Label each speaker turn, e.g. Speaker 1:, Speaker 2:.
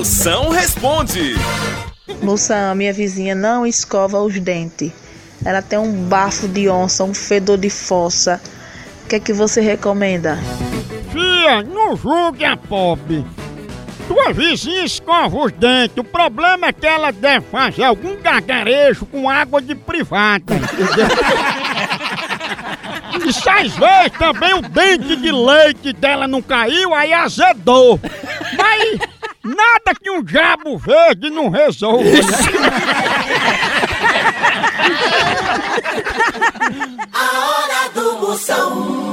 Speaker 1: Moção responde.
Speaker 2: Moção, minha vizinha não escova os dentes. Ela tem um bafo de onça, um fedor de fossa. O que é que você recomenda?
Speaker 3: Fia, não julgue a pobre. Tua vizinha escova os dentes. O problema é que ela deve fazer algum gargarejo com água de privada. E se às vezes também o dente de leite dela não caiu, aí azedou. Mas um diabo verde não resolva. né?
Speaker 4: A hora do Moção.